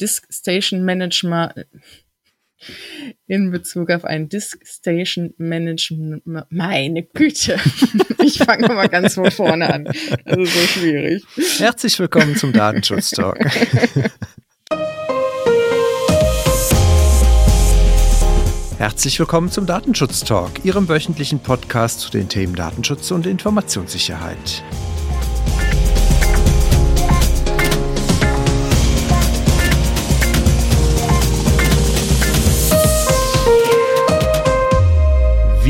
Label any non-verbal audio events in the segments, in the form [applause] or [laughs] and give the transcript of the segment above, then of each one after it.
Disk Station Management in Bezug auf ein Disk Station Management. Meine Güte. [laughs] Ich fange mal ganz von vorne an. Das ist so schwierig. Herzlich willkommen zum Datenschutz Talk. [laughs] Herzlich willkommen zum Datenschutz Talk, Ihrem wöchentlichen Podcast zu den Themen Datenschutz und Informationssicherheit.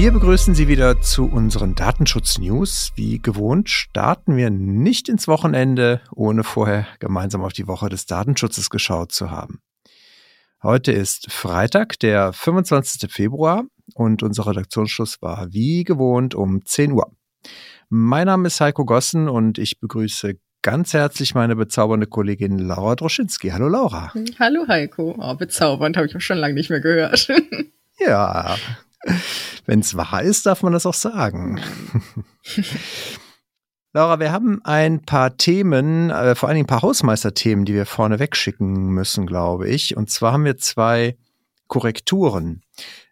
Wir begrüßen Sie wieder zu unseren Datenschutz-News. Wie gewohnt starten wir nicht ins Wochenende, ohne vorher gemeinsam auf die Woche des Datenschutzes geschaut zu haben. Heute ist Freitag, der 25. Februar und unser Redaktionsschluss war wie gewohnt um 10 Uhr. Mein Name ist Heiko Gossen und ich begrüße ganz herzlich meine bezaubernde Kollegin Laura Droschinski. Hallo Laura. Hallo Heiko. Oh, bezaubernd habe ich auch schon lange nicht mehr gehört. ja, [laughs] [laughs] wenn es wahr ist, darf man das auch sagen. [laughs] Laura, wir haben ein paar Themen, äh, vor allen Dingen ein paar Hausmeisterthemen, die wir vorne wegschicken müssen, glaube ich. Und zwar haben wir zwei Korrekturen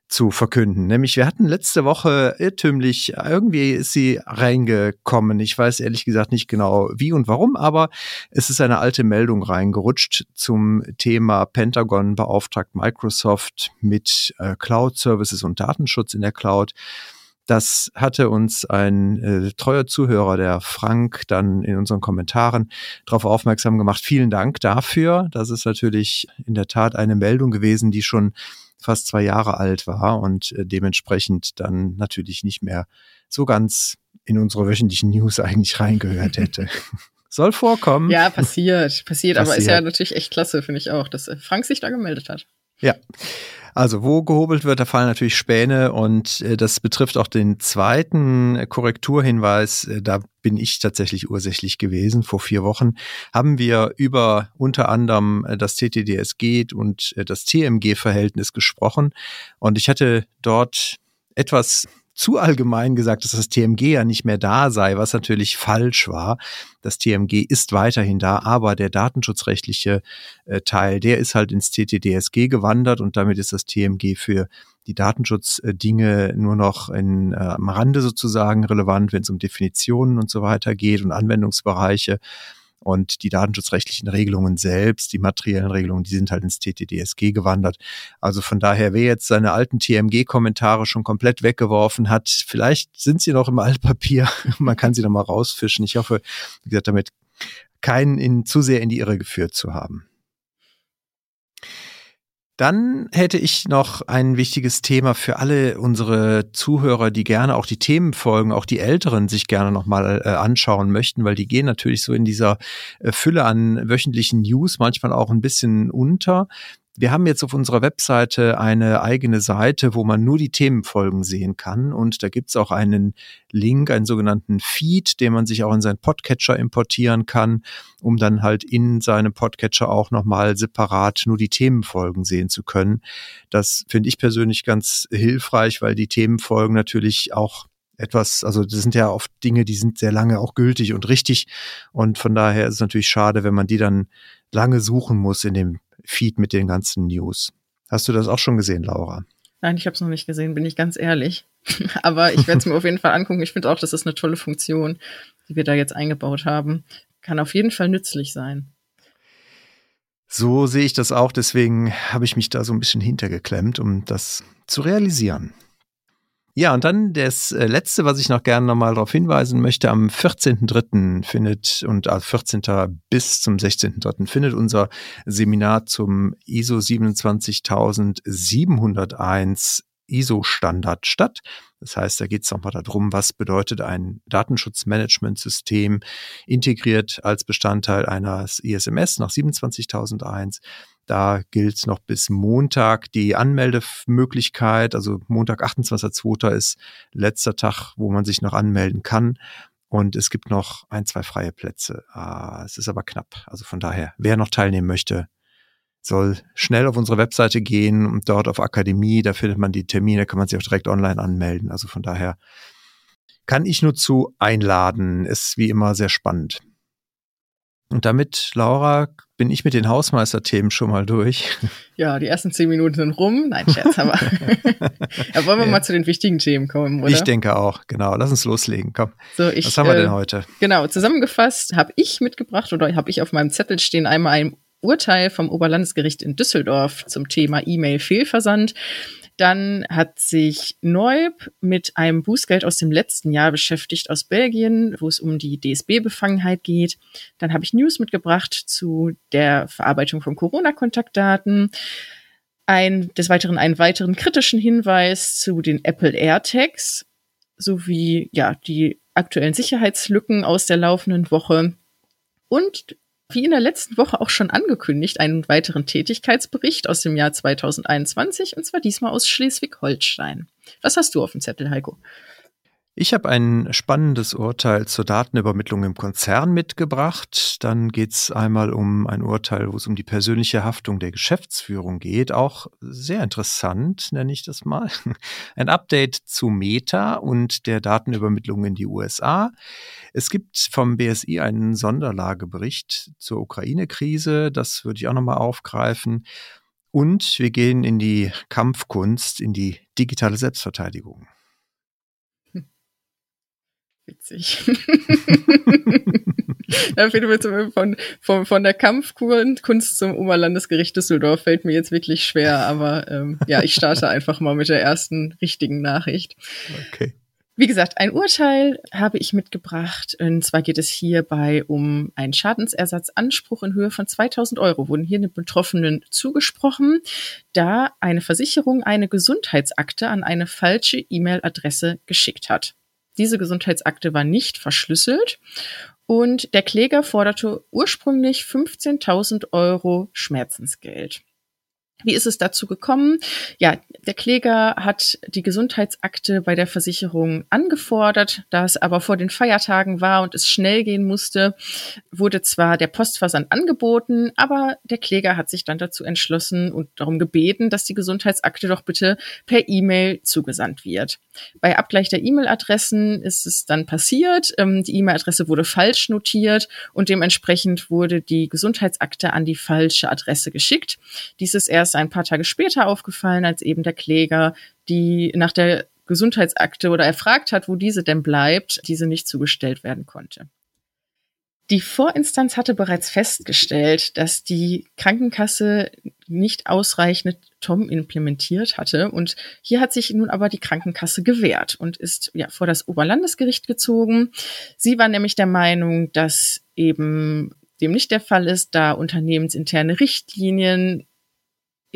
zu verkünden. Nämlich, wir hatten letzte Woche irrtümlich, irgendwie ist sie reingekommen. Ich weiß ehrlich gesagt nicht genau wie und warum, aber es ist eine alte Meldung reingerutscht zum Thema Pentagon beauftragt Microsoft mit äh, Cloud Services und Datenschutz in der Cloud. Das hatte uns ein äh, treuer Zuhörer, der Frank, dann in unseren Kommentaren darauf aufmerksam gemacht. Vielen Dank dafür. Das ist natürlich in der Tat eine Meldung gewesen, die schon fast zwei Jahre alt war und äh, dementsprechend dann natürlich nicht mehr so ganz in unsere wöchentlichen News eigentlich reingehört [laughs] hätte. Soll vorkommen. Ja, passiert, passiert, passiert, aber ist ja natürlich echt klasse, finde ich auch, dass äh, Frank sich da gemeldet hat. Ja. Also wo gehobelt wird, da fallen natürlich Späne und äh, das betrifft auch den zweiten Korrekturhinweis. Äh, da bin ich tatsächlich ursächlich gewesen. Vor vier Wochen haben wir über unter anderem äh, das TTDSG und äh, das TMG-Verhältnis gesprochen und ich hatte dort etwas zu allgemein gesagt, dass das TMG ja nicht mehr da sei, was natürlich falsch war. Das TMG ist weiterhin da, aber der datenschutzrechtliche äh, Teil, der ist halt ins TTDSG gewandert und damit ist das TMG für die Datenschutzdinge nur noch in, äh, am Rande sozusagen relevant, wenn es um Definitionen und so weiter geht und Anwendungsbereiche. Und die datenschutzrechtlichen Regelungen selbst, die materiellen Regelungen, die sind halt ins TTDSG gewandert. Also von daher, wer jetzt seine alten TMG-Kommentare schon komplett weggeworfen hat, vielleicht sind sie noch im [laughs] Altpapier. Man kann sie noch mal rausfischen. Ich hoffe, wie gesagt, damit keinen in, zu sehr in die Irre geführt zu haben. Dann hätte ich noch ein wichtiges Thema für alle unsere Zuhörer, die gerne auch die Themenfolgen, auch die Älteren sich gerne nochmal äh, anschauen möchten, weil die gehen natürlich so in dieser äh, Fülle an wöchentlichen News manchmal auch ein bisschen unter. Wir haben jetzt auf unserer Webseite eine eigene Seite, wo man nur die Themenfolgen sehen kann. Und da gibt's auch einen Link, einen sogenannten Feed, den man sich auch in seinen Podcatcher importieren kann, um dann halt in seinem Podcatcher auch nochmal separat nur die Themenfolgen sehen zu können. Das finde ich persönlich ganz hilfreich, weil die Themenfolgen natürlich auch etwas, also das sind ja oft Dinge, die sind sehr lange auch gültig und richtig. Und von daher ist es natürlich schade, wenn man die dann lange suchen muss in dem Feed mit den ganzen News. Hast du das auch schon gesehen, Laura? Nein, ich habe es noch nicht gesehen, bin ich ganz ehrlich. [laughs] Aber ich werde es mir auf jeden Fall angucken. Ich finde auch, das ist eine tolle Funktion, die wir da jetzt eingebaut haben. Kann auf jeden Fall nützlich sein. So sehe ich das auch. Deswegen habe ich mich da so ein bisschen hintergeklemmt, um das zu realisieren. Ja, und dann das äh, letzte, was ich noch gerne nochmal darauf hinweisen möchte, am 14.3. findet und also 14. bis zum 16.3. findet unser Seminar zum ISO 27701 ISO-Standard statt. Das heißt, da geht es nochmal darum, was bedeutet ein Datenschutzmanagementsystem integriert als Bestandteil eines ISMS nach 27001 da gilt noch bis Montag die Anmeldemöglichkeit. Also Montag, 28.02. ist letzter Tag, wo man sich noch anmelden kann. Und es gibt noch ein, zwei freie Plätze. Ah, es ist aber knapp. Also von daher, wer noch teilnehmen möchte, soll schnell auf unsere Webseite gehen und dort auf Akademie, da findet man die Termine, kann man sich auch direkt online anmelden. Also von daher kann ich nur zu einladen. Ist wie immer sehr spannend. Und damit, Laura, bin ich mit den Hausmeisterthemen schon mal durch. [laughs] Ja, die ersten zehn Minuten sind rum. Nein, Scherz, aber. [laughs] ja, wollen wir ja. mal zu den wichtigen Themen kommen, oder? Ich denke auch, genau. Lass uns loslegen. Komm. So, ich, Was haben wir äh, denn heute? Genau, zusammengefasst habe ich mitgebracht oder habe ich auf meinem Zettel stehen einmal ein Urteil vom Oberlandesgericht in Düsseldorf zum Thema E-Mail-Fehlversand. Dann hat sich Neub mit einem Bußgeld aus dem letzten Jahr beschäftigt aus Belgien, wo es um die DSB-Befangenheit geht. Dann habe ich News mitgebracht zu der Verarbeitung von Corona-Kontaktdaten. Ein, des Weiteren einen weiteren kritischen Hinweis zu den Apple AirTags sowie ja die aktuellen Sicherheitslücken aus der laufenden Woche und wie in der letzten Woche auch schon angekündigt, einen weiteren Tätigkeitsbericht aus dem Jahr 2021 und zwar diesmal aus Schleswig-Holstein. Was hast du auf dem Zettel, Heiko? Ich habe ein spannendes Urteil zur Datenübermittlung im Konzern mitgebracht. Dann geht es einmal um ein Urteil, wo es um die persönliche Haftung der Geschäftsführung geht. Auch sehr interessant, nenne ich das mal. [laughs] Ein Update zu Meta und der Datenübermittlung in die USA. Es gibt vom BSI einen Sonderlagebericht zur Ukraine-Krise. Das würde ich auch nochmal aufgreifen. Und wir gehen in die Kampfkunst, in die digitale Selbstverteidigung. Witzig. da fällt mir zum, von, von, von der Kampfkunst zum Oberlandesgericht Düsseldorf fällt mir jetzt wirklich schwer, aber ähm, ja, ich starte einfach mal mit der ersten richtigen Nachricht. Okay. Wie gesagt, ein Urteil habe ich mitgebracht. Und zwar geht es hierbei um einen Schadensersatzanspruch in Höhe von 2000 Euro. Wurden hier den Betroffenen zugesprochen, da eine Versicherung eine Gesundheitsakte an eine falsche E-Mail-Adresse geschickt hat. Diese Gesundheitsakte war nicht verschlüsselt und der Kläger forderte ursprünglich 15.000 Euro Schmerzensgeld. Wie ist es dazu gekommen? Ja, der Kläger hat die Gesundheitsakte bei der Versicherung angefordert. Da es aber vor den Feiertagen war und es schnell gehen musste, wurde zwar der Postversand angeboten, aber der Kläger hat sich dann dazu entschlossen und darum gebeten, dass die Gesundheitsakte doch bitte per E-Mail zugesandt wird. Bei Abgleich der E-Mail-Adressen ist es dann passiert. Ähm, die E-Mail-Adresse wurde falsch notiert und dementsprechend wurde die Gesundheitsakte an die falsche Adresse geschickt. Dies ist erst erst ein paar Tage später aufgefallen, als eben der Kläger die nach der Gesundheitsakte oder erfragt hat, wo diese denn bleibt, diese nicht zugestellt werden konnte. Die Vorinstanz hatte bereits festgestellt, dass die Krankenkasse nicht ausreichend Tom implementiert hatte. Und hier hat sich nun aber die Krankenkasse gewehrt und ist ja vor das Oberlandesgericht gezogen. Sie war nämlich der Meinung, dass eben dem nicht der Fall ist, da unternehmensinterne Richtlinien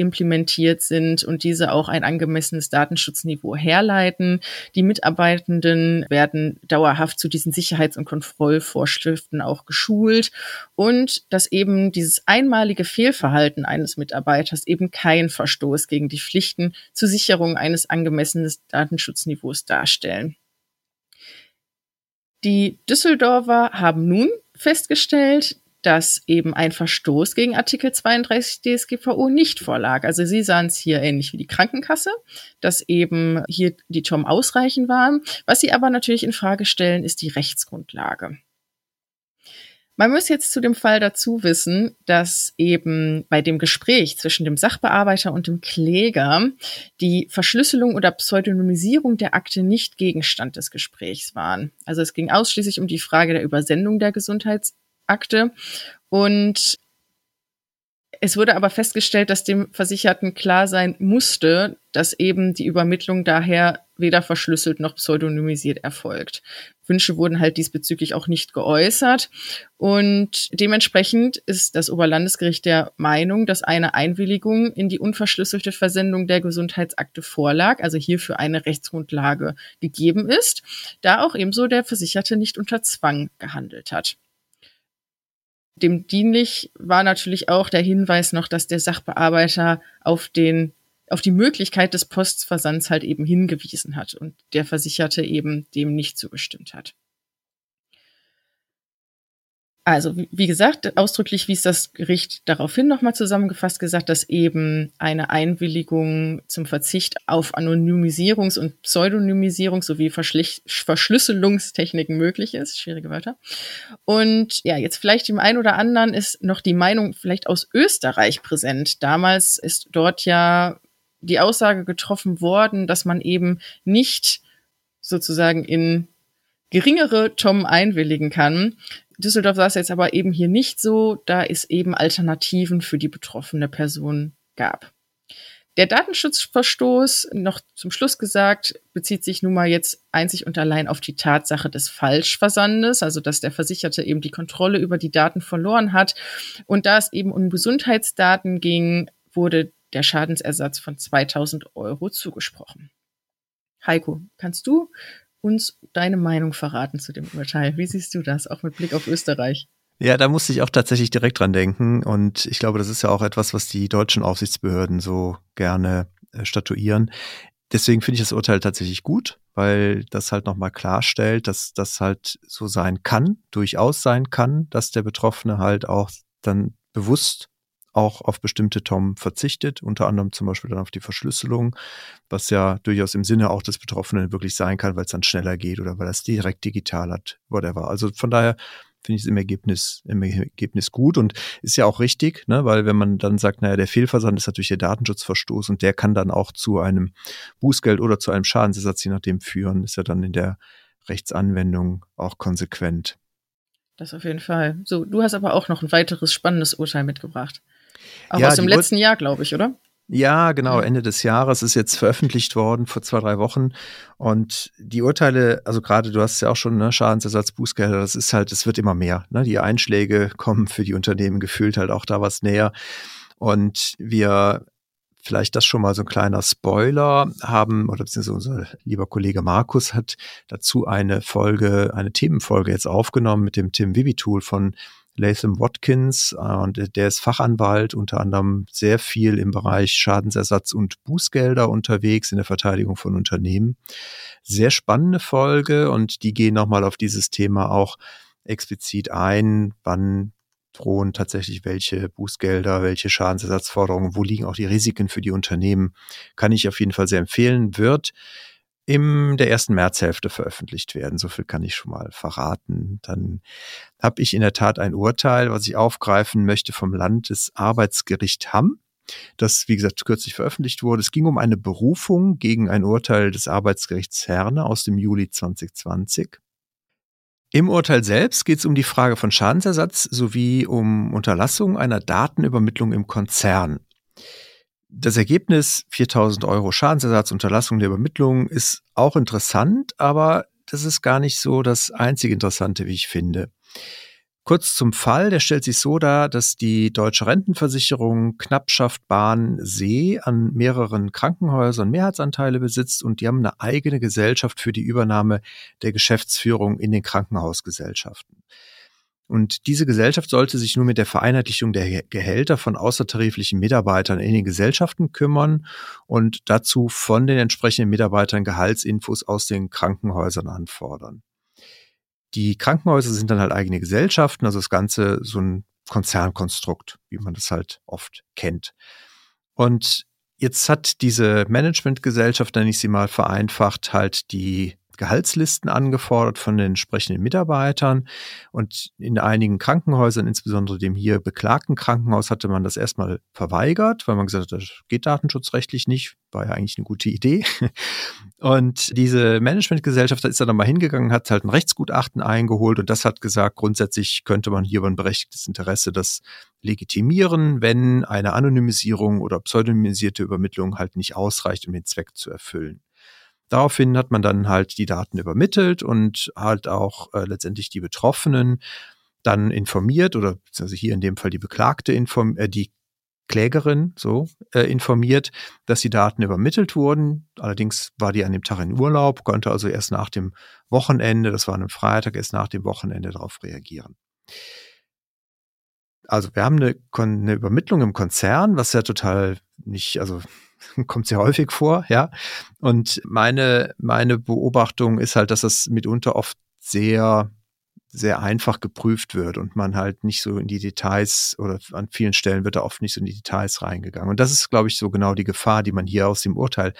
implementiert sind und diese auch ein angemessenes Datenschutzniveau herleiten. Die Mitarbeitenden werden dauerhaft zu diesen Sicherheits- und Kontrollvorschriften auch geschult und dass eben dieses einmalige Fehlverhalten eines Mitarbeiters eben kein Verstoß gegen die Pflichten zur Sicherung eines angemessenen Datenschutzniveaus darstellen. Die Düsseldorfer haben nun festgestellt, dass eben ein Verstoß gegen Artikel 32 DSGVO nicht vorlag. Also sie sahen es hier ähnlich wie die Krankenkasse, dass eben hier die TOM ausreichend waren. Was sie aber natürlich in Frage stellen, ist die Rechtsgrundlage. Man muss jetzt zu dem Fall dazu wissen, dass eben bei dem Gespräch zwischen dem Sachbearbeiter und dem Kläger die Verschlüsselung oder Pseudonymisierung der Akte nicht Gegenstand des Gesprächs waren. Also es ging ausschließlich um die Frage der Übersendung der Gesundheits Akte. Und es wurde aber festgestellt, dass dem Versicherten klar sein musste, dass eben die Übermittlung daher weder verschlüsselt noch pseudonymisiert erfolgt. Wünsche wurden halt diesbezüglich auch nicht geäußert. Und dementsprechend ist das Oberlandesgericht der Meinung, dass eine Einwilligung in die unverschlüsselte Versendung der Gesundheitsakte vorlag, also hierfür eine Rechtsgrundlage gegeben ist, da auch ebenso der Versicherte nicht unter Zwang gehandelt hat. Dem dienlich war natürlich auch der Hinweis noch, dass der Sachbearbeiter auf den auf die Möglichkeit des Postversands halt eben hingewiesen hat und der Versicherte eben dem nicht zugestimmt hat. Also, wie gesagt, ausdrücklich wies das Gericht daraufhin nochmal zusammengefasst gesagt, dass eben eine Einwilligung zum Verzicht auf Anonymisierungs- und Pseudonymisierung sowie Verschlich Verschlüsselungstechniken möglich ist. Schwierige Wörter. Und ja, jetzt vielleicht dem einen oder anderen ist noch die Meinung vielleicht aus Österreich präsent. Damals ist dort ja die Aussage getroffen worden, dass man eben nicht sozusagen in geringere Tom einwilligen kann. Düsseldorf sah es jetzt aber eben hier nicht so, da es eben Alternativen für die betroffene Person gab. Der Datenschutzverstoß, noch zum Schluss gesagt, bezieht sich nun mal jetzt einzig und allein auf die Tatsache des Falschversandes, also dass der Versicherte eben die Kontrolle über die Daten verloren hat. Und da es eben um Gesundheitsdaten ging, wurde der Schadensersatz von 2000 Euro zugesprochen. Heiko, kannst du uns deine Meinung verraten zu dem Urteil. Wie siehst du das, auch mit Blick auf Österreich? Ja, da musste ich auch tatsächlich direkt dran denken. Und ich glaube, das ist ja auch etwas, was die deutschen Aufsichtsbehörden so gerne äh, statuieren. Deswegen finde ich das Urteil tatsächlich gut, weil das halt nochmal klarstellt, dass das halt so sein kann, durchaus sein kann, dass der Betroffene halt auch dann bewusst auch auf bestimmte TOM verzichtet, unter anderem zum Beispiel dann auf die Verschlüsselung, was ja durchaus im Sinne auch des Betroffenen wirklich sein kann, weil es dann schneller geht oder weil er es direkt digital hat, whatever. Also von daher finde ich es im Ergebnis, im Ergebnis gut und ist ja auch richtig, ne, weil wenn man dann sagt, naja, der Fehlversand ist natürlich der Datenschutzverstoß und der kann dann auch zu einem Bußgeld oder zu einem Schadensersatz je nachdem führen, ist ja dann in der Rechtsanwendung auch konsequent. Das auf jeden Fall. So, du hast aber auch noch ein weiteres spannendes Urteil mitgebracht. Auch ja, aus dem letzten Jahr, glaube ich, oder? Ja, genau, Ende des Jahres ist jetzt veröffentlicht worden, vor zwei, drei Wochen. Und die Urteile, also gerade du hast ja auch schon, ne, Schadensersatz, Bußgelder, das ist halt, es wird immer mehr. Ne? Die Einschläge [laughs] kommen für die Unternehmen gefühlt halt auch da was näher. Und wir vielleicht das schon mal so ein kleiner Spoiler haben, oder beziehungsweise unser lieber Kollege Markus hat dazu eine Folge, eine Themenfolge jetzt aufgenommen mit dem Tim Vivi Tool von Latham Watkins äh, und der ist Fachanwalt, unter anderem sehr viel im Bereich Schadensersatz und Bußgelder unterwegs in der Verteidigung von Unternehmen. Sehr spannende Folge und die gehen nochmal auf dieses Thema auch explizit ein, wann drohen tatsächlich welche Bußgelder, welche Schadensersatzforderungen, wo liegen auch die Risiken für die Unternehmen, kann ich auf jeden Fall sehr empfehlen, wird in der ersten Märzhälfte veröffentlicht werden. So viel kann ich schon mal verraten. Dann habe ich in der Tat ein Urteil, was ich aufgreifen möchte vom Landesarbeitsgericht Hamm das, wie gesagt, kürzlich veröffentlicht wurde. Es ging um eine Berufung gegen ein Urteil des Arbeitsgerichts Herne aus dem Juli 2020. Im Urteil selbst geht es um die Frage von Schadensersatz sowie um Unterlassung einer Datenübermittlung im Konzern. Das Ergebnis 4000 Euro Schadensersatz, Unterlassung der Übermittlung ist auch interessant, aber das ist gar nicht so das einzige Interessante, wie ich finde. Kurz zum Fall, der stellt sich so dar, dass die deutsche Rentenversicherung Knappschaft Bahn See an mehreren Krankenhäusern Mehrheitsanteile besitzt und die haben eine eigene Gesellschaft für die Übernahme der Geschäftsführung in den Krankenhausgesellschaften. Und diese Gesellschaft sollte sich nur mit der Vereinheitlichung der Gehälter von außertariflichen Mitarbeitern in den Gesellschaften kümmern und dazu von den entsprechenden Mitarbeitern Gehaltsinfos aus den Krankenhäusern anfordern. Die Krankenhäuser sind dann halt eigene Gesellschaften, also das Ganze so ein Konzernkonstrukt, wie man das halt oft kennt. Und jetzt hat diese Managementgesellschaft, nenne ich sie mal vereinfacht, halt die Gehaltslisten angefordert von den entsprechenden Mitarbeitern. Und in einigen Krankenhäusern, insbesondere dem hier beklagten Krankenhaus, hatte man das erstmal verweigert, weil man gesagt hat, das geht datenschutzrechtlich nicht. War ja eigentlich eine gute Idee. Und diese Managementgesellschaft ist dann nochmal hingegangen, hat halt ein Rechtsgutachten eingeholt und das hat gesagt, grundsätzlich könnte man hier über ein berechtigtes Interesse das legitimieren, wenn eine Anonymisierung oder pseudonymisierte Übermittlung halt nicht ausreicht, um den Zweck zu erfüllen. Daraufhin hat man dann halt die Daten übermittelt und halt auch äh, letztendlich die Betroffenen dann informiert oder also hier in dem Fall die Beklagte inform äh, die Klägerin so äh, informiert, dass die Daten übermittelt wurden. Allerdings war die an dem Tag in Urlaub, konnte also erst nach dem Wochenende, das war ein Freitag, erst nach dem Wochenende darauf reagieren. Also wir haben eine, eine Übermittlung im Konzern, was ja total nicht, also [laughs] kommt sehr häufig vor, ja. Und meine, meine Beobachtung ist halt, dass das mitunter oft sehr sehr einfach geprüft wird und man halt nicht so in die Details oder an vielen Stellen wird da oft nicht so in die Details reingegangen. Und das ist, glaube ich, so genau die Gefahr, die man hier aus dem Urteil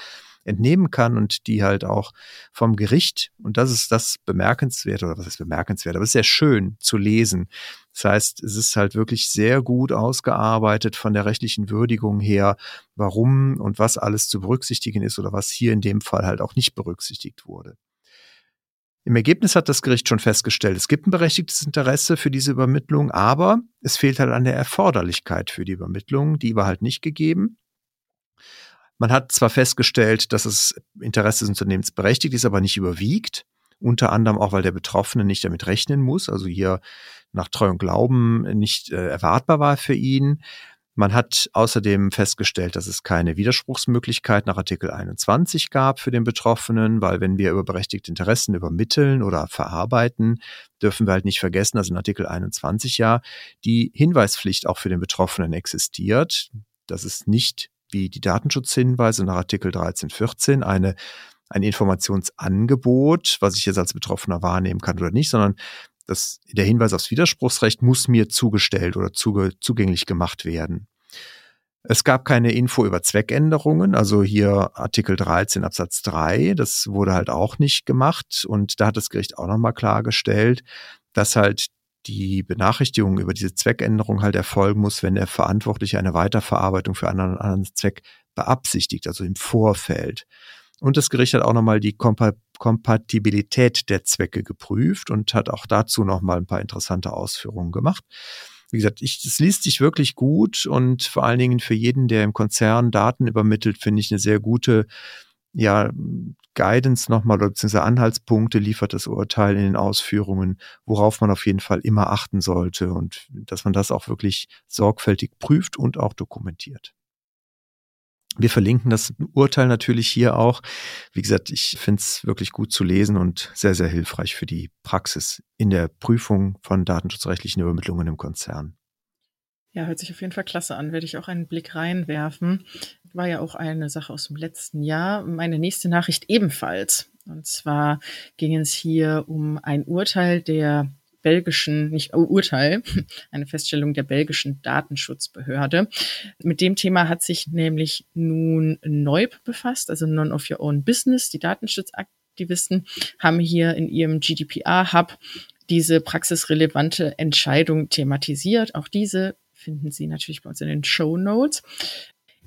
entnehmen kann und die halt auch vom Gericht, und das ist das bemerkenswert, oder was ist bemerkenswert, aber es ist sehr schön zu lesen. Das heißt, es ist halt wirklich sehr gut ausgearbeitet von der rechtlichen Würdigung her, warum und was alles zu berücksichtigen ist oder was hier in dem Fall halt auch nicht berücksichtigt wurde. Im Ergebnis hat das Gericht schon festgestellt, es gibt ein berechtigtes Interesse für diese Übermittlung, aber es fehlt halt an der Erforderlichkeit für die Übermittlung. Die war halt nicht gegeben. Man hat zwar festgestellt, dass das Interesse des Unternehmens berechtigt ist, aber nicht überwiegt. Unter anderem auch, weil der Betroffene nicht damit rechnen muss, also hier nach Treu und Glauben nicht äh, erwartbar war für ihn. Man hat außerdem festgestellt, dass es keine Widerspruchsmöglichkeit nach Artikel 21 gab für den Betroffenen, weil wenn wir über berechtigte Interessen übermitteln oder verarbeiten, dürfen wir halt nicht vergessen, dass in Artikel 21 ja die Hinweispflicht auch für den Betroffenen existiert. Das ist nicht wie die Datenschutzhinweise nach Artikel 1314 eine ein Informationsangebot, was ich jetzt als Betroffener wahrnehmen kann oder nicht, sondern das, der Hinweis aufs Widerspruchsrecht muss mir zugestellt oder zuge, zugänglich gemacht werden. Es gab keine Info über Zweckänderungen, also hier Artikel 13 Absatz 3, das wurde halt auch nicht gemacht und da hat das Gericht auch nochmal klargestellt, dass halt die Benachrichtigung über diese Zweckänderung halt erfolgen muss, wenn der Verantwortliche eine Weiterverarbeitung für einen anderen Zweck beabsichtigt, also im Vorfeld. Und das Gericht hat auch nochmal die Kompa Kompatibilität der Zwecke geprüft und hat auch dazu nochmal ein paar interessante Ausführungen gemacht. Wie gesagt, das liest sich wirklich gut und vor allen Dingen für jeden, der im Konzern Daten übermittelt, finde ich eine sehr gute ja, Guidance nochmal oder beziehungsweise Anhaltspunkte liefert das Urteil in den Ausführungen, worauf man auf jeden Fall immer achten sollte und dass man das auch wirklich sorgfältig prüft und auch dokumentiert. Wir verlinken das Urteil natürlich hier auch. Wie gesagt, ich finde es wirklich gut zu lesen und sehr, sehr hilfreich für die Praxis in der Prüfung von datenschutzrechtlichen Übermittlungen im Konzern. Ja, hört sich auf jeden Fall klasse an. Werde ich auch einen Blick reinwerfen. War ja auch eine Sache aus dem letzten Jahr. Meine nächste Nachricht ebenfalls. Und zwar ging es hier um ein Urteil der belgischen, nicht oh, Urteil, [laughs] eine Feststellung der belgischen Datenschutzbehörde. Mit dem Thema hat sich nämlich nun NEUB befasst, also Non of Your Own Business. Die Datenschutzaktivisten haben hier in ihrem GDPR-Hub diese praxisrelevante Entscheidung thematisiert. Auch diese finden Sie natürlich bei uns in den Show Notes.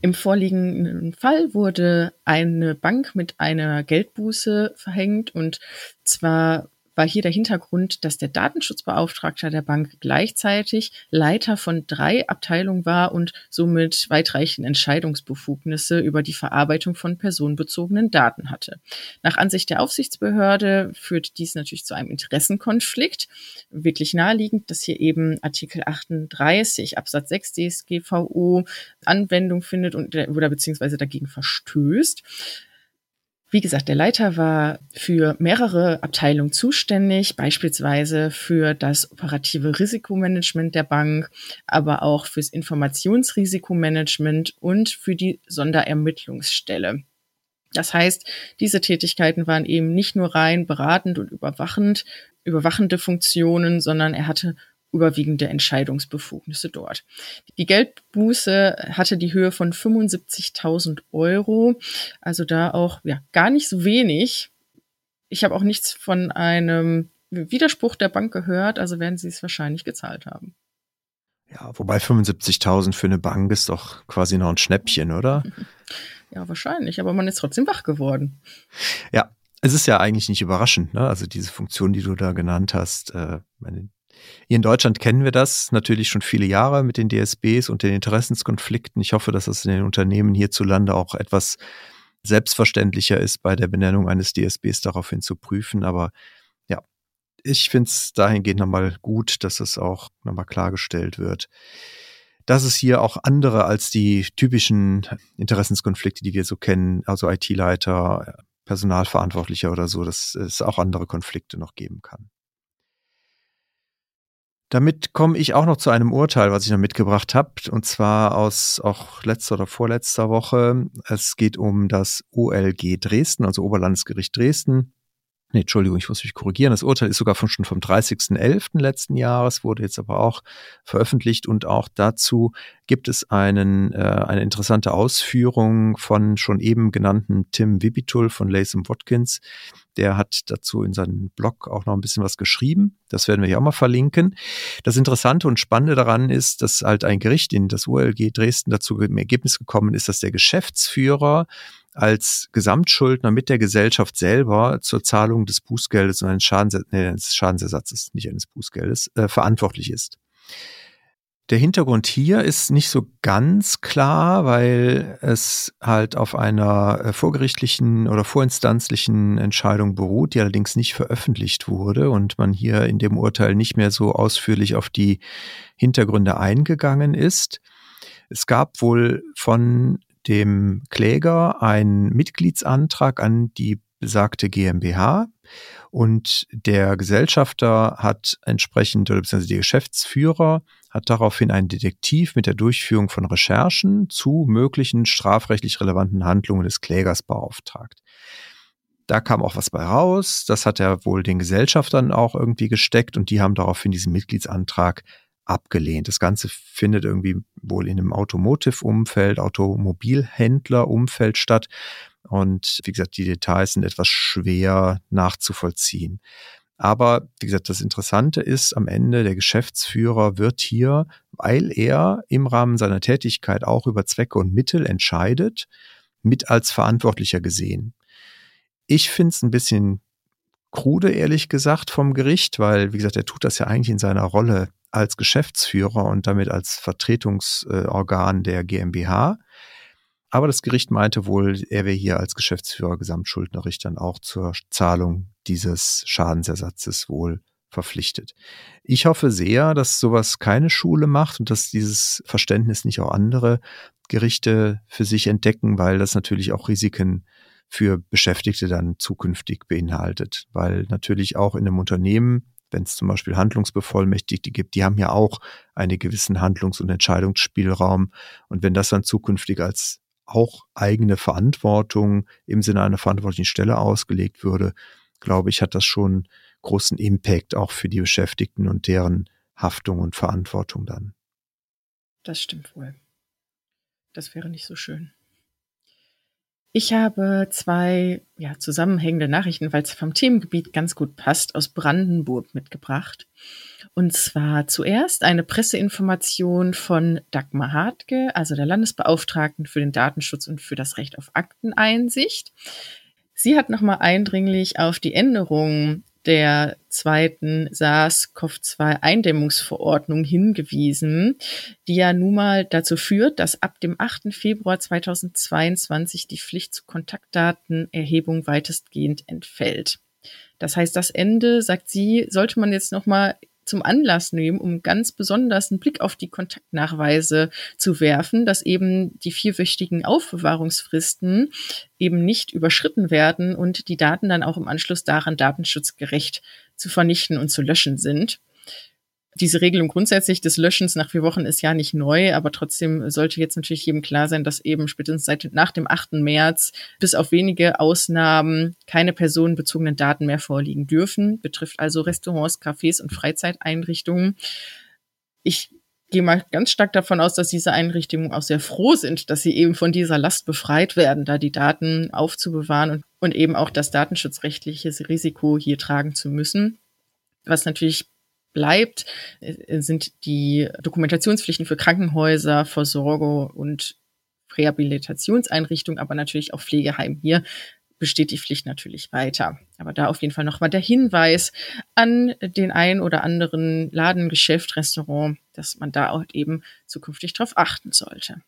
Im vorliegenden Fall wurde eine Bank mit einer Geldbuße verhängt und zwar war hier der Hintergrund, dass der Datenschutzbeauftragte der Bank gleichzeitig Leiter von drei Abteilungen war und somit weitreichende Entscheidungsbefugnisse über die Verarbeitung von personenbezogenen Daten hatte. Nach Ansicht der Aufsichtsbehörde führt dies natürlich zu einem Interessenkonflikt. Wirklich naheliegend, dass hier eben Artikel 38 Absatz 6 DSGVO Anwendung findet und oder beziehungsweise dagegen verstößt. Wie gesagt, der Leiter war für mehrere Abteilungen zuständig, beispielsweise für das operative Risikomanagement der Bank, aber auch fürs Informationsrisikomanagement und für die Sonderermittlungsstelle. Das heißt, diese Tätigkeiten waren eben nicht nur rein beratend und überwachend, überwachende Funktionen, sondern er hatte überwiegende Entscheidungsbefugnisse dort. Die Geldbuße hatte die Höhe von 75.000 Euro, also da auch ja gar nicht so wenig. Ich habe auch nichts von einem Widerspruch der Bank gehört, also werden sie es wahrscheinlich gezahlt haben. Ja, wobei 75.000 für eine Bank ist doch quasi noch ein Schnäppchen, oder? [laughs] Ja, wahrscheinlich, aber man ist trotzdem wach geworden. Ja, es ist ja eigentlich nicht überraschend, ne? Also diese Funktion, die du da genannt hast, äh, meine, hier in Deutschland kennen wir das natürlich schon viele Jahre mit den DSBs und den Interessenskonflikten. Ich hoffe, dass es in den Unternehmen hierzulande auch etwas selbstverständlicher ist, bei der Benennung eines DSBs daraufhin zu prüfen. Aber ja, ich finde es dahingehend nochmal gut, dass es auch nochmal klargestellt wird, dass es hier auch andere als die typischen Interessenskonflikte, die wir so kennen, also IT-Leiter, Personalverantwortlicher oder so, dass es auch andere Konflikte noch geben kann. Damit komme ich auch noch zu einem Urteil, was ich noch mitgebracht habe, und zwar aus auch letzter oder vorletzter Woche. Es geht um das OLG Dresden, also Oberlandesgericht Dresden. Nee, Entschuldigung, ich muss mich korrigieren, das Urteil ist sogar von, schon vom 30.11. letzten Jahres, wurde jetzt aber auch veröffentlicht und auch dazu gibt es einen, äh, eine interessante Ausführung von schon eben genannten Tim Wibitul von Latham Watkins. Der hat dazu in seinem Blog auch noch ein bisschen was geschrieben. Das werden wir hier auch mal verlinken. Das Interessante und Spannende daran ist, dass halt ein Gericht in das ULG Dresden dazu im Ergebnis gekommen ist, dass der Geschäftsführer als Gesamtschuldner mit der Gesellschaft selber zur Zahlung des Bußgeldes und eines, Schadens, nee, Schadensersatzes, nicht eines Bußgeldes, äh, verantwortlich ist. Der Hintergrund hier ist nicht so ganz klar, weil es halt auf einer äh, vorgerichtlichen oder vorinstanzlichen Entscheidung beruht, die allerdings nicht veröffentlicht wurde und man hier in dem Urteil nicht mehr so ausführlich auf die Hintergründe eingegangen ist. Es gab wohl von dem Kläger einen Mitgliedsantrag an die besagte GmbH und der Gesellschafter hat entsprechend, oder beziehungsweise die Geschäftsführer hat daraufhin einen Detektiv mit der Durchführung von Recherchen zu möglichen strafrechtlich relevanten Handlungen des Klägers beauftragt. Da kam auch was bei raus. Das hat er wohl den Gesellschaftern auch irgendwie gesteckt und die haben daraufhin diesen Mitgliedsantrag abgelehnt. Das Ganze findet irgendwie wohl in einem Automotive-Umfeld, Automobilhändler-Umfeld statt. Und wie gesagt, die Details sind etwas schwer nachzuvollziehen. Aber wie gesagt, das Interessante ist, am Ende der Geschäftsführer wird hier, weil er im Rahmen seiner Tätigkeit auch über Zwecke und Mittel entscheidet, mit als Verantwortlicher gesehen. Ich finde es ein bisschen krude, ehrlich gesagt, vom Gericht, weil, wie gesagt, er tut das ja eigentlich in seiner Rolle als Geschäftsführer und damit als Vertretungsorgan der GmbH. Aber das Gericht meinte wohl, er wäre hier als Geschäftsführer Gesamtschuldnerich dann auch zur Zahlung dieses Schadensersatzes wohl verpflichtet. Ich hoffe sehr, dass sowas keine Schule macht und dass dieses Verständnis nicht auch andere Gerichte für sich entdecken, weil das natürlich auch Risiken für Beschäftigte dann zukünftig beinhaltet, weil natürlich auch in einem Unternehmen wenn es zum Beispiel Handlungsbevollmächtigte gibt, die haben ja auch einen gewissen Handlungs- und Entscheidungsspielraum. Und wenn das dann zukünftig als auch eigene Verantwortung im Sinne einer verantwortlichen Stelle ausgelegt würde, glaube ich, hat das schon großen Impact auch für die Beschäftigten und deren Haftung und Verantwortung dann. Das stimmt wohl. Das wäre nicht so schön. Ich habe zwei ja, zusammenhängende Nachrichten, weil es vom Themengebiet ganz gut passt, aus Brandenburg mitgebracht. Und zwar zuerst eine Presseinformation von Dagmar Hartke, also der Landesbeauftragten für den Datenschutz und für das Recht auf Akteneinsicht. Sie hat nochmal eindringlich auf die Änderungen der zweiten SARS-CoV-2-Eindämmungsverordnung hingewiesen, die ja nun mal dazu führt, dass ab dem 8. Februar 2022 die Pflicht zur Kontaktdatenerhebung weitestgehend entfällt. Das heißt, das Ende, sagt sie, sollte man jetzt nochmal zum Anlass nehmen, um ganz besonders einen Blick auf die Kontaktnachweise zu werfen, dass eben die vierwöchigen Aufbewahrungsfristen eben nicht überschritten werden und die Daten dann auch im Anschluss daran datenschutzgerecht zu vernichten und zu löschen sind diese Regelung grundsätzlich des Löschens nach vier Wochen ist ja nicht neu, aber trotzdem sollte jetzt natürlich jedem klar sein, dass eben spätestens seit nach dem 8. März bis auf wenige Ausnahmen keine personenbezogenen Daten mehr vorliegen dürfen. Betrifft also Restaurants, Cafés und Freizeiteinrichtungen. Ich gehe mal ganz stark davon aus, dass diese Einrichtungen auch sehr froh sind, dass sie eben von dieser Last befreit werden, da die Daten aufzubewahren und, und eben auch das datenschutzrechtliche Risiko hier tragen zu müssen. Was natürlich bleibt, äh, sind die Dokumentationspflichten für Krankenhäuser, Versorgung und Rehabilitationseinrichtungen, aber natürlich auch Pflegeheim. Hier besteht die Pflicht natürlich weiter. Aber da auf jeden Fall nochmal der Hinweis an den ein oder anderen Ladengeschäft, Restaurant, dass man da auch eben zukünftig darauf achten sollte.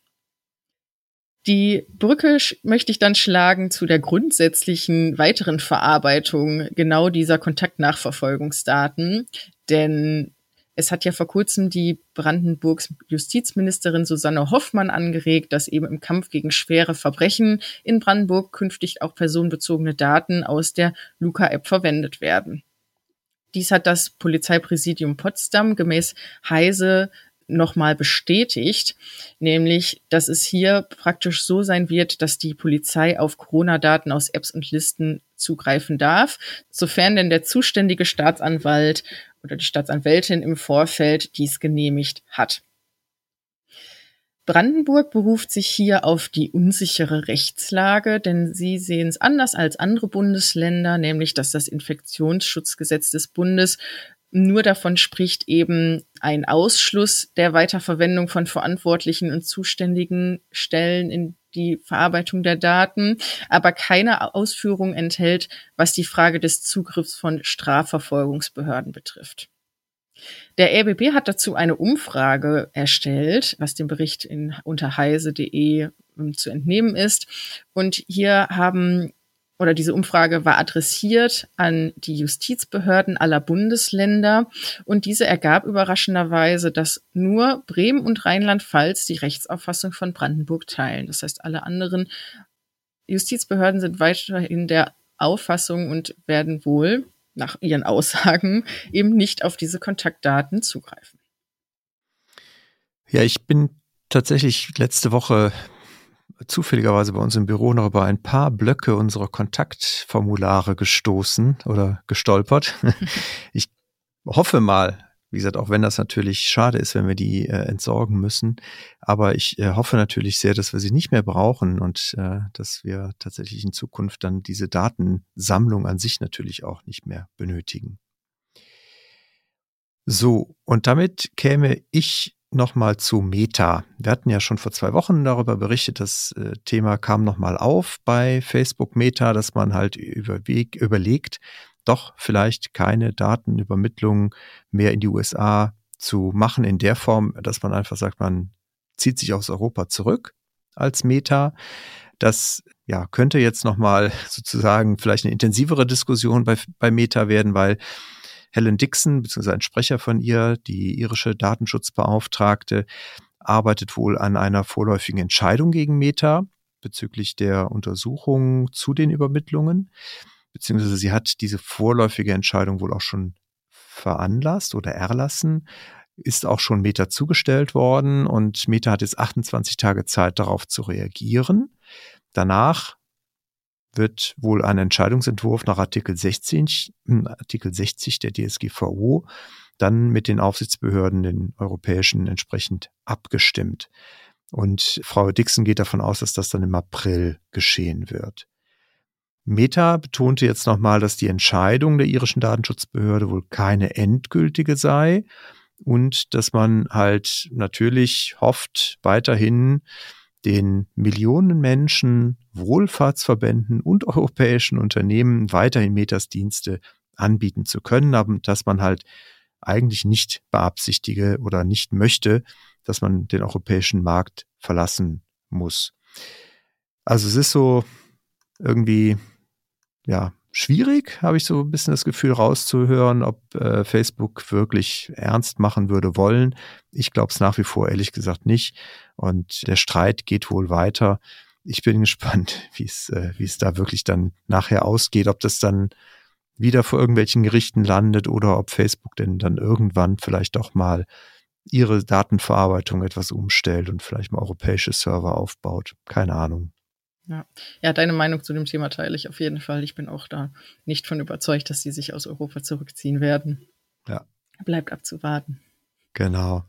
Die Brücke möchte ich dann schlagen zu der grundsätzlichen weiteren Verarbeitung genau dieser Kontaktnachverfolgungsdaten. Denn es hat ja vor kurzem die Brandenburgs Justizministerin Susanne Hoffmann angeregt, dass eben im Kampf gegen schwere Verbrechen in Brandenburg künftig auch personenbezogene Daten aus der Luca-App verwendet werden. Dies hat das Polizeipräsidium Potsdam gemäß Heise nochmal bestätigt, nämlich, dass es hier praktisch so sein wird, dass die Polizei auf Corona-Daten aus Apps und Listen zugreifen darf, sofern denn der zuständige Staatsanwalt oder die Staatsanwältin im Vorfeld dies genehmigt hat. Brandenburg beruft sich hier auf die unsichere Rechtslage, denn sie sehen es anders als andere Bundesländer, nämlich dass das Infektionsschutzgesetz des Bundes nur davon spricht, eben ein Ausschluss der Weiterverwendung von verantwortlichen und zuständigen Stellen in die Verarbeitung der Daten, aber keine Ausführung enthält, was die Frage des Zugriffs von Strafverfolgungsbehörden betrifft. Der RBB hat dazu eine Umfrage erstellt, was dem Bericht in unterheise.de ähm, zu entnehmen ist. Und hier haben oder diese Umfrage war adressiert an die Justizbehörden aller Bundesländer und diese ergab überraschenderweise, dass nur Bremen und Rheinland-Pfalz die Rechtsauffassung von Brandenburg teilen. Das heißt, alle anderen Justizbehörden sind weiterhin der Auffassung und werden wohl nach ihren Aussagen eben nicht auf diese Kontaktdaten zugreifen. Ja, ich bin tatsächlich letzte Woche zufälligerweise bei uns im Büro noch über ein paar Blöcke unserer Kontaktformulare gestoßen oder gestolpert. [laughs] Ich hoffe mal, wie gesagt, auch wenn das natürlich schade ist, wenn wir die äh, entsorgen müssen, aber ich äh, hoffe natürlich sehr, dass wir sie nicht mehr brauchen und äh, dass wir tatsächlich in Zukunft dann diese Datensammlung an sich natürlich auch nicht mehr benötigen. So, und damit käme ich nochmal zu Meta. Wir hatten ja schon vor zwei Wochen darüber berichtet, das äh, Thema kam nochmal auf bei Facebook Meta, dass man halt überweg, überlegt, doch vielleicht keine Datenübermittlung mehr in die USA zu machen in der Form, dass man einfach sagt, man zieht sich aus Europa zurück als Meta. Das ja, könnte jetzt nochmal [laughs] sozusagen vielleicht eine intensivere Diskussion bei, bei Meta werden, weil Helen Dixon, beziehungsweise ein Sprecher von ihr, die irische Datenschutzbeauftragte, arbeitet wohl an einer vorläufigen Entscheidung gegen Meta bezüglich der Untersuchung zu den Übermittlungen, beziehungsweise sie hat diese vorläufige Entscheidung wohl auch schon veranlasst oder erlassen, ist auch schon Meta zugestellt worden und Meta hat jetzt 28 Tage Zeit darauf zu reagieren. Danach wird wohl ein Entscheidungsentwurf nach Artikel 60, hm, Artikel 60 der DSGVO dann mit den Aufsichtsbehörden, den europäischen, entsprechend abgestimmt. Und Frau Dixon geht davon aus, dass das dann im April geschehen wird. Meta betonte jetzt nochmal, dass die Entscheidung der irischen Datenschutzbehörde wohl keine endgültige sei und dass man halt natürlich hofft, weiterhin den Millionen Menschen, Wohlfahrtsverbänden und [laughs] europäischen Unternehmen weiterhin Metas-Dienste anbieten zu können, aber dass man halt eigentlich nicht beabsichtige oder nicht möchte, dass man den europäischen Markt verlassen muss. Also es ist so irgendwie, ja, schwierig, habe ich so ein bisschen das Gefühl rauszuhören, ob äh, Facebook wirklich ernst machen würde wollen. Ich glaube es nach wie vor ehrlich gesagt nicht. Und der Streit geht wohl weiter. Ich bin [laughs] gespannt, wie es äh, wie es da wirklich dann nachher ausgeht, ob das dann wieder vor irgendwelchen Gerichten landet oder ob Facebook denn dann irgendwann vielleicht doch mal ihre Datenverarbeitung etwas umstellt und vielleicht mal europäische Server aufbaut. Keine Ahnung. Ja. ja, deine Meinung zu dem Thema teile ich auf jeden Fall. Ich bin auch da nicht von überzeugt, dass sie sich aus Europa zurückziehen werden. Ja. Bleibt abzuwarten. Genau.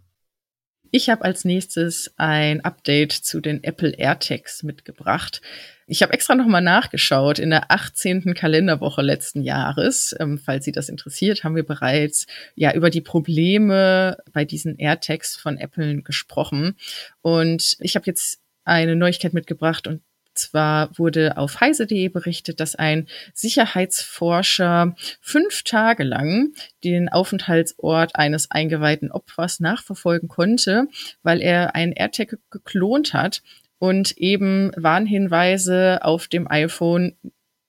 Ich habe als nächstes ein Update zu den Apple AirTags mitgebracht. Ich habe extra nochmal nachgeschaut. In der 18. Kalenderwoche letzten Jahres, ähm, falls Sie das interessiert, haben wir bereits ja über die Probleme bei diesen AirTags von Apple gesprochen. Und ich habe jetzt eine Neuigkeit mitgebracht und zwar wurde auf heise.de berichtet, dass ein Sicherheitsforscher fünf Tage lang den Aufenthaltsort eines eingeweihten Opfers nachverfolgen konnte, weil er einen AirTag geklont hat und eben Warnhinweise auf dem iPhone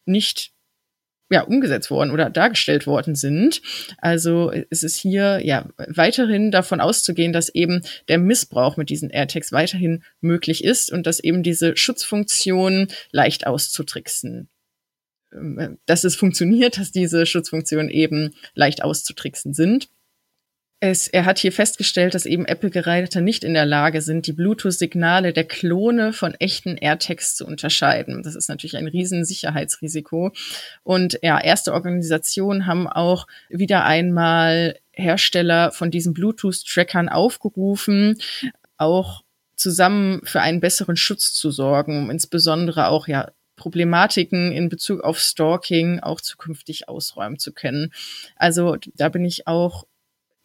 nicht ja, umgesetzt worden oder dargestellt worden sind. Also ist es hier ja weiterhin davon auszugehen, dass eben der Missbrauch mit diesen AirTags weiterhin möglich ist und dass eben diese Schutzfunktion leicht auszutricksen ähm, dass es funktioniert, dass diese Schutzfunktionen eben leicht auszutricksen sind. Es, er hat hier festgestellt, dass eben Apple-Geräte nicht in der Lage sind, die Bluetooth-Signale der Klone von echten AirTags zu unterscheiden. Das ist natürlich ein Riesensicherheitsrisiko. Und ja, erste Organisationen haben auch wieder einmal Hersteller von diesen Bluetooth-Trackern aufgerufen, auch zusammen für einen besseren Schutz zu sorgen, um insbesondere auch ja Problematiken in Bezug auf Stalking auch zukünftig ausräumen zu können. Also da bin ich auch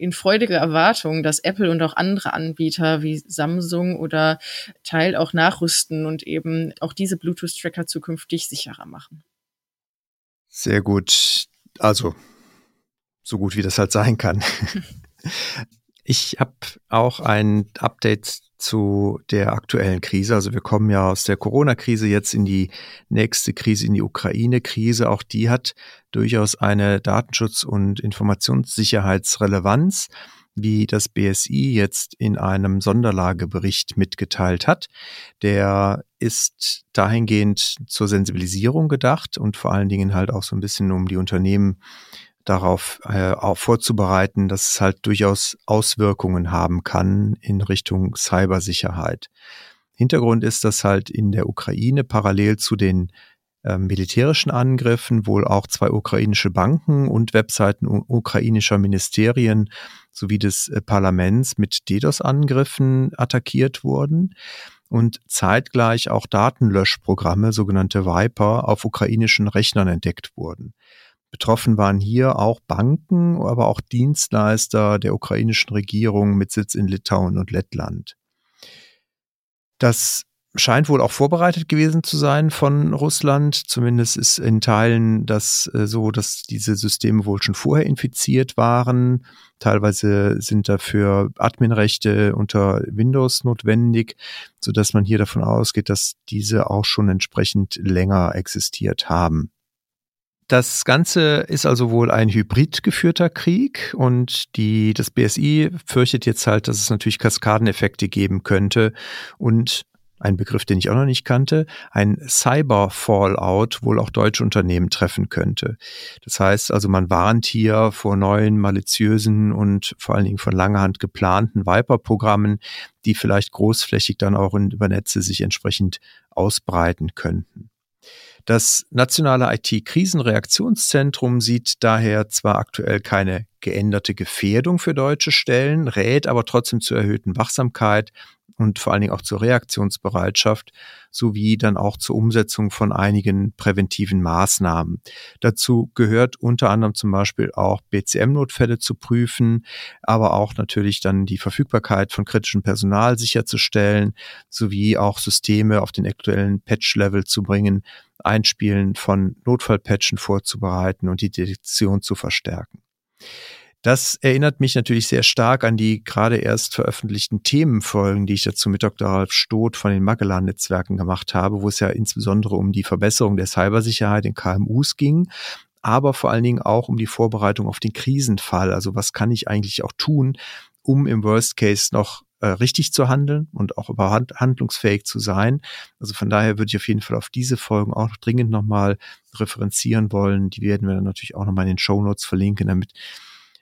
in freudiger Erwartung, dass Apple und auch andere Anbieter wie Samsung oder Teil auch nachrüsten und eben auch diese Bluetooth-Tracker zukünftig sicherer machen. Sehr gut. Also so gut wie das halt sein kann. [laughs] Ich habe auch ein Update zu der aktuellen Krise. Also wir kommen ja aus der Corona-Krise jetzt in die nächste Krise, in die Ukraine-Krise. Auch die hat durchaus eine Datenschutz- und Informationssicherheitsrelevanz, wie das BSI jetzt in einem Sonderlagebericht mitgeteilt hat. Der ist dahingehend zur Sensibilisierung gedacht und vor allen Dingen halt auch so ein bisschen um die Unternehmen darauf äh, auch vorzubereiten, dass es halt durchaus Auswirkungen haben kann in Richtung Cybersicherheit. Hintergrund ist, dass halt in der Ukraine parallel zu den äh, militärischen Angriffen wohl auch zwei ukrainische Banken und Webseiten ukrainischer Ministerien sowie des äh, Parlaments mit DDoS-Angriffen attackiert wurden und zeitgleich auch Datenlöschprogramme, sogenannte Viper, auf ukrainischen Rechnern entdeckt wurden. Betroffen waren hier auch Banken, aber auch Dienstleister der ukrainischen Regierung mit Sitz in Litauen und Lettland. Das scheint wohl auch vorbereitet gewesen zu sein von Russland. Zumindest ist in Teilen das äh, so, dass diese Systeme wohl schon vorher infiziert waren. Teilweise sind dafür Adminrechte unter Windows notwendig, so dass man hier davon ausgeht, dass diese auch schon entsprechend länger existiert haben. Das Ganze ist also wohl ein hybrid geführter Krieg und die, das BSI fürchtet jetzt halt, dass es natürlich Kaskadeneffekte geben könnte und ein Begriff, den ich auch noch nicht kannte, ein Cyber-Fallout wohl auch deutsche Unternehmen treffen könnte. Das heißt also, man warnt hier vor neuen, maliziösen und vor allen Dingen von langer Hand geplanten Viper-Programmen, die vielleicht großflächig dann auch in, über Netze sich entsprechend ausbreiten könnten. Das nationale IT-Krisenreaktionszentrum sieht daher zwar aktuell keine geänderte Gefährdung für deutsche Stellen, rät aber trotzdem zur erhöhten Wachsamkeit und vor allen Dingen auch zur Reaktionsbereitschaft sowie dann auch zur Umsetzung von einigen präventiven Maßnahmen. Dazu gehört unter anderem zum Beispiel auch BCM-Notfälle zu prüfen, aber auch natürlich dann die Verfügbarkeit von kritischem Personal sicherzustellen, sowie auch Systeme auf den aktuellen Patch-Level zu bringen, Einspielen von Notfallpatchen vorzubereiten und die Detektion zu verstärken. Das erinnert mich natürlich sehr stark an die gerade erst veröffentlichten Themenfolgen, die ich dazu mit Dr. Ralf Stoth von den Magellan-Netzwerken gemacht habe, wo es ja insbesondere um die Verbesserung der Cybersicherheit in KMUs ging, aber vor allen Dingen auch um die Vorbereitung auf den Krisenfall. Also was kann ich eigentlich auch tun, um im Worst Case noch äh, richtig zu handeln und auch überhaupt handlungsfähig zu sein. Also von daher würde ich auf jeden Fall auf diese Folgen auch dringend nochmal referenzieren wollen. Die werden wir dann natürlich auch nochmal in den Show Notes verlinken, damit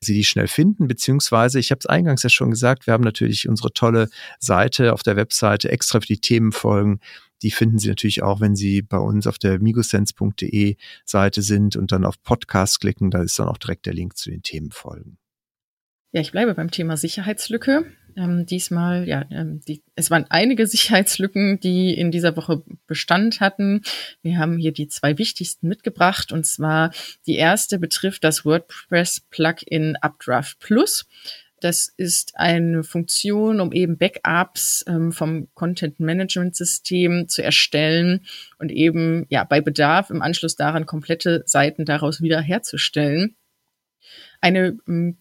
Sie die schnell finden, beziehungsweise, ich habe es eingangs ja schon gesagt, wir haben natürlich unsere tolle Seite auf der Webseite extra für die Themenfolgen. Die finden Sie natürlich auch, wenn Sie bei uns auf der migosense.de Seite sind und dann auf Podcast klicken. Da ist dann auch direkt der Link zu den Themenfolgen. Ja, ich bleibe beim Thema Sicherheitslücke. Ähm, diesmal, ja, ähm, die, es waren einige [laughs] Sicherheitslücken, die in dieser Woche Bestand hatten. Wir haben hier die zwei wichtigsten mitgebracht. Und zwar die erste betrifft das WordPress-Plugin Updraft Plus. Das ist eine Funktion, um eben Backups ähm, vom Content Management System zu erstellen und eben ja bei Bedarf im Anschluss daran komplette Seiten daraus wiederherzustellen. Eine ähm,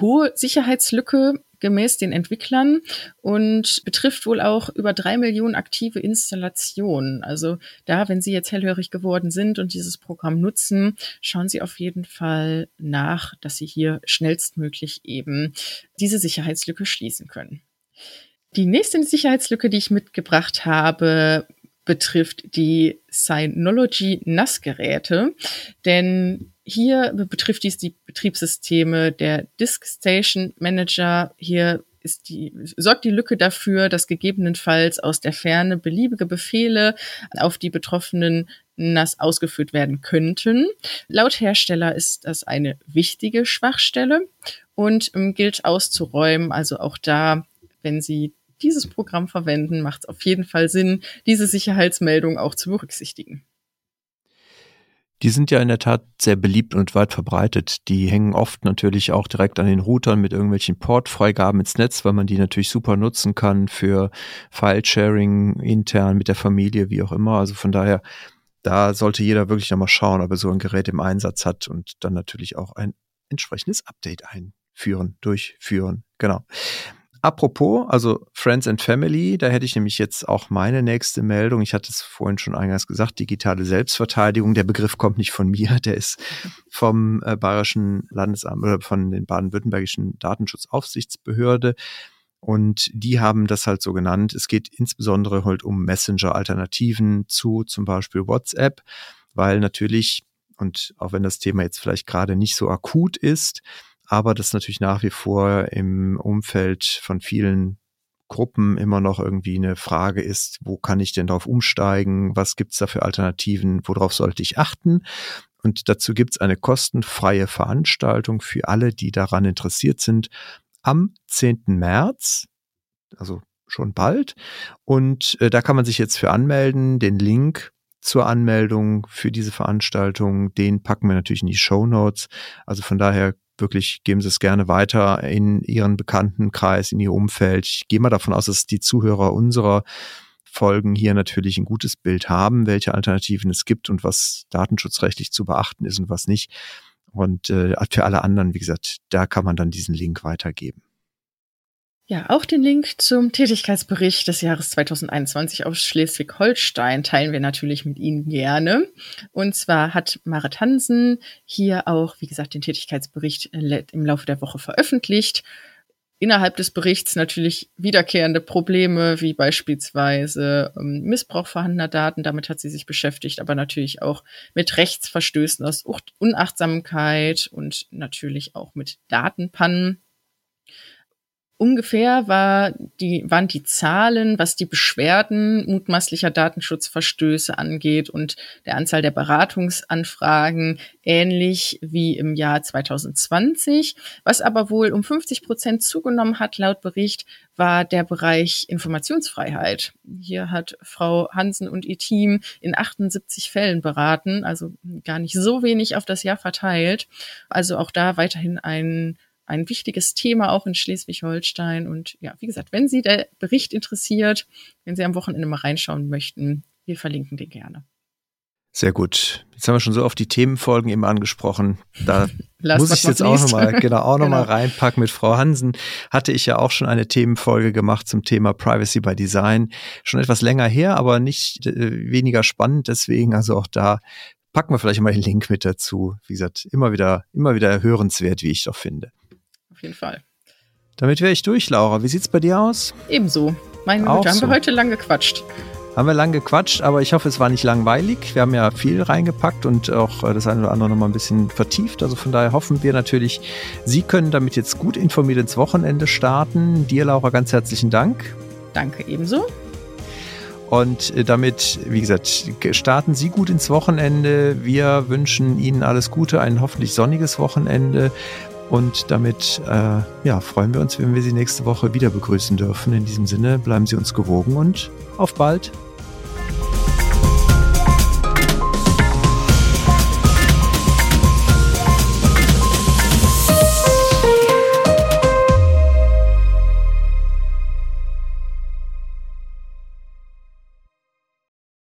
hohe Sicherheitslücke gemäß den Entwicklern und betrifft wohl auch über drei Millionen aktive Installationen. Also da, wenn Sie jetzt hellhörig geworden sind und dieses Programm nutzen, schauen Sie auf jeden Fall nach, dass Sie hier schnellstmöglich eben diese Sicherheitslücke schließen können. Die nächste Sicherheitslücke, die ich mitgebracht habe, betrifft die Synology NAS-Geräte. Denn hier betrifft dies die Betriebssysteme der Disk Station Manager. Hier ist die, sorgt die Lücke dafür, dass gegebenenfalls aus der Ferne beliebige Befehle auf die betroffenen NAS ausgeführt werden könnten. Laut Hersteller ist das eine wichtige Schwachstelle und ähm, gilt auszuräumen. Also auch da, wenn Sie dieses Programm verwenden, macht es auf jeden Fall Sinn, diese Sicherheitsmeldung auch zu berücksichtigen. Die sind ja in der Tat sehr beliebt und weit verbreitet. Die hängen oft natürlich auch direkt an den Routern mit irgendwelchen Portfreigaben ins Netz, weil man die natürlich super nutzen kann für File-Sharing intern mit der Familie, wie auch immer. Also von daher, da sollte jeder wirklich nochmal schauen, ob er so ein Gerät im Einsatz hat und dann natürlich auch ein entsprechendes Update einführen, durchführen. Genau. Apropos, also Friends and Family, da hätte ich nämlich jetzt auch meine nächste Meldung. Ich hatte es vorhin schon eingangs gesagt, digitale Selbstverteidigung. Der Begriff kommt nicht von mir, der ist vom äh, Bayerischen Landesamt oder von den baden-württembergischen Datenschutzaufsichtsbehörde. Und die haben das halt so genannt. Es geht insbesondere halt um Messenger-Alternativen zu zum Beispiel WhatsApp, weil natürlich, und auch wenn das Thema jetzt vielleicht gerade nicht so akut ist, aber das natürlich nach wie vor im Umfeld von vielen Gruppen immer noch irgendwie eine Frage ist, wo kann ich denn darauf umsteigen, was gibt's da für Alternativen, worauf sollte ich achten? Und dazu gibt's eine kostenfreie Veranstaltung für alle, die daran interessiert sind, am 10. März, also schon bald. Und äh, da kann man sich jetzt für anmelden. Den Link zur Anmeldung für diese Veranstaltung, den packen wir natürlich in die Show Notes. Also von daher wirklich geben Sie es gerne weiter in Ihren Bekanntenkreis, in Ihr Umfeld. Ich gehe mal davon aus, dass die Zuhörer unserer Folgen hier natürlich ein gutes Bild haben, welche Alternativen es gibt und was datenschutzrechtlich zu beachten ist und was nicht. Und äh, für alle anderen, wie gesagt, da kann man dann diesen Link weitergeben. Ja, auch den Link zum Tätigkeitsbericht des Jahres 2021 aus Schleswig-Holstein teilen wir natürlich mit Ihnen gerne. Und zwar hat Marit Hansen hier auch, wie gesagt, den Tätigkeitsbericht im Laufe der Woche veröffentlicht. Innerhalb des Berichts natürlich wiederkehrende Probleme, wie beispielsweise ähm, Missbrauch vorhandener Daten, damit hat sie sich beschäftigt, aber natürlich auch mit Rechtsverstößen aus Unachtsamkeit und natürlich auch mit Datenpannen. Ungefähr war die, waren die Zahlen, was die Beschwerden mutmaßlicher Datenschutzverstöße angeht und der Anzahl der Beratungsanfragen ähnlich wie im Jahr 2020. Was aber wohl um 50 Prozent zugenommen hat, laut Bericht, war der Bereich Informationsfreiheit. Hier hat Frau Hansen und ihr Team in 78 Fällen beraten, also gar nicht so wenig auf das Jahr verteilt. Also auch da weiterhin ein ein wichtiges Thema auch in Schleswig-Holstein. Und ja, wie gesagt, wenn Sie der Bericht interessiert, wenn Sie am Wochenende mal reinschauen möchten, wir verlinken den gerne. Sehr gut. Jetzt haben wir schon so oft die Themenfolgen eben angesprochen. Da [laughs] muss ich jetzt auch nochmal, genau, auch nochmal [laughs] genau. reinpacken mit Frau Hansen. Hatte ich ja auch schon eine Themenfolge gemacht zum Thema Privacy by Design. Schon etwas länger her, aber nicht äh, weniger spannend. Deswegen also auch da packen wir vielleicht mal den Link mit dazu. Wie gesagt, immer wieder, immer wieder hörenswert, wie ich doch finde jeden Fall. Damit wäre ich durch, Laura. Wie sieht's bei dir aus? Ebenso. Meine Güte, haben so. wir heute lang gequatscht. Haben wir lang gequatscht, aber ich hoffe, es war nicht langweilig. Wir haben ja viel reingepackt und auch äh, das eine oder andere nochmal ein bisschen vertieft. Also von daher hoffen wir natürlich, Sie können damit jetzt gut informiert ins Wochenende starten. Dir, Laura, ganz herzlichen Dank. Danke ebenso. Und äh, damit, wie gesagt, starten Sie gut ins Wochenende. Wir wünschen Ihnen alles Gute, ein hoffentlich sonniges Wochenende. Und damit äh, ja, freuen wir uns, wenn wir Sie nächste Woche wieder begrüßen dürfen. In diesem Sinne bleiben Sie uns gewogen und auf bald.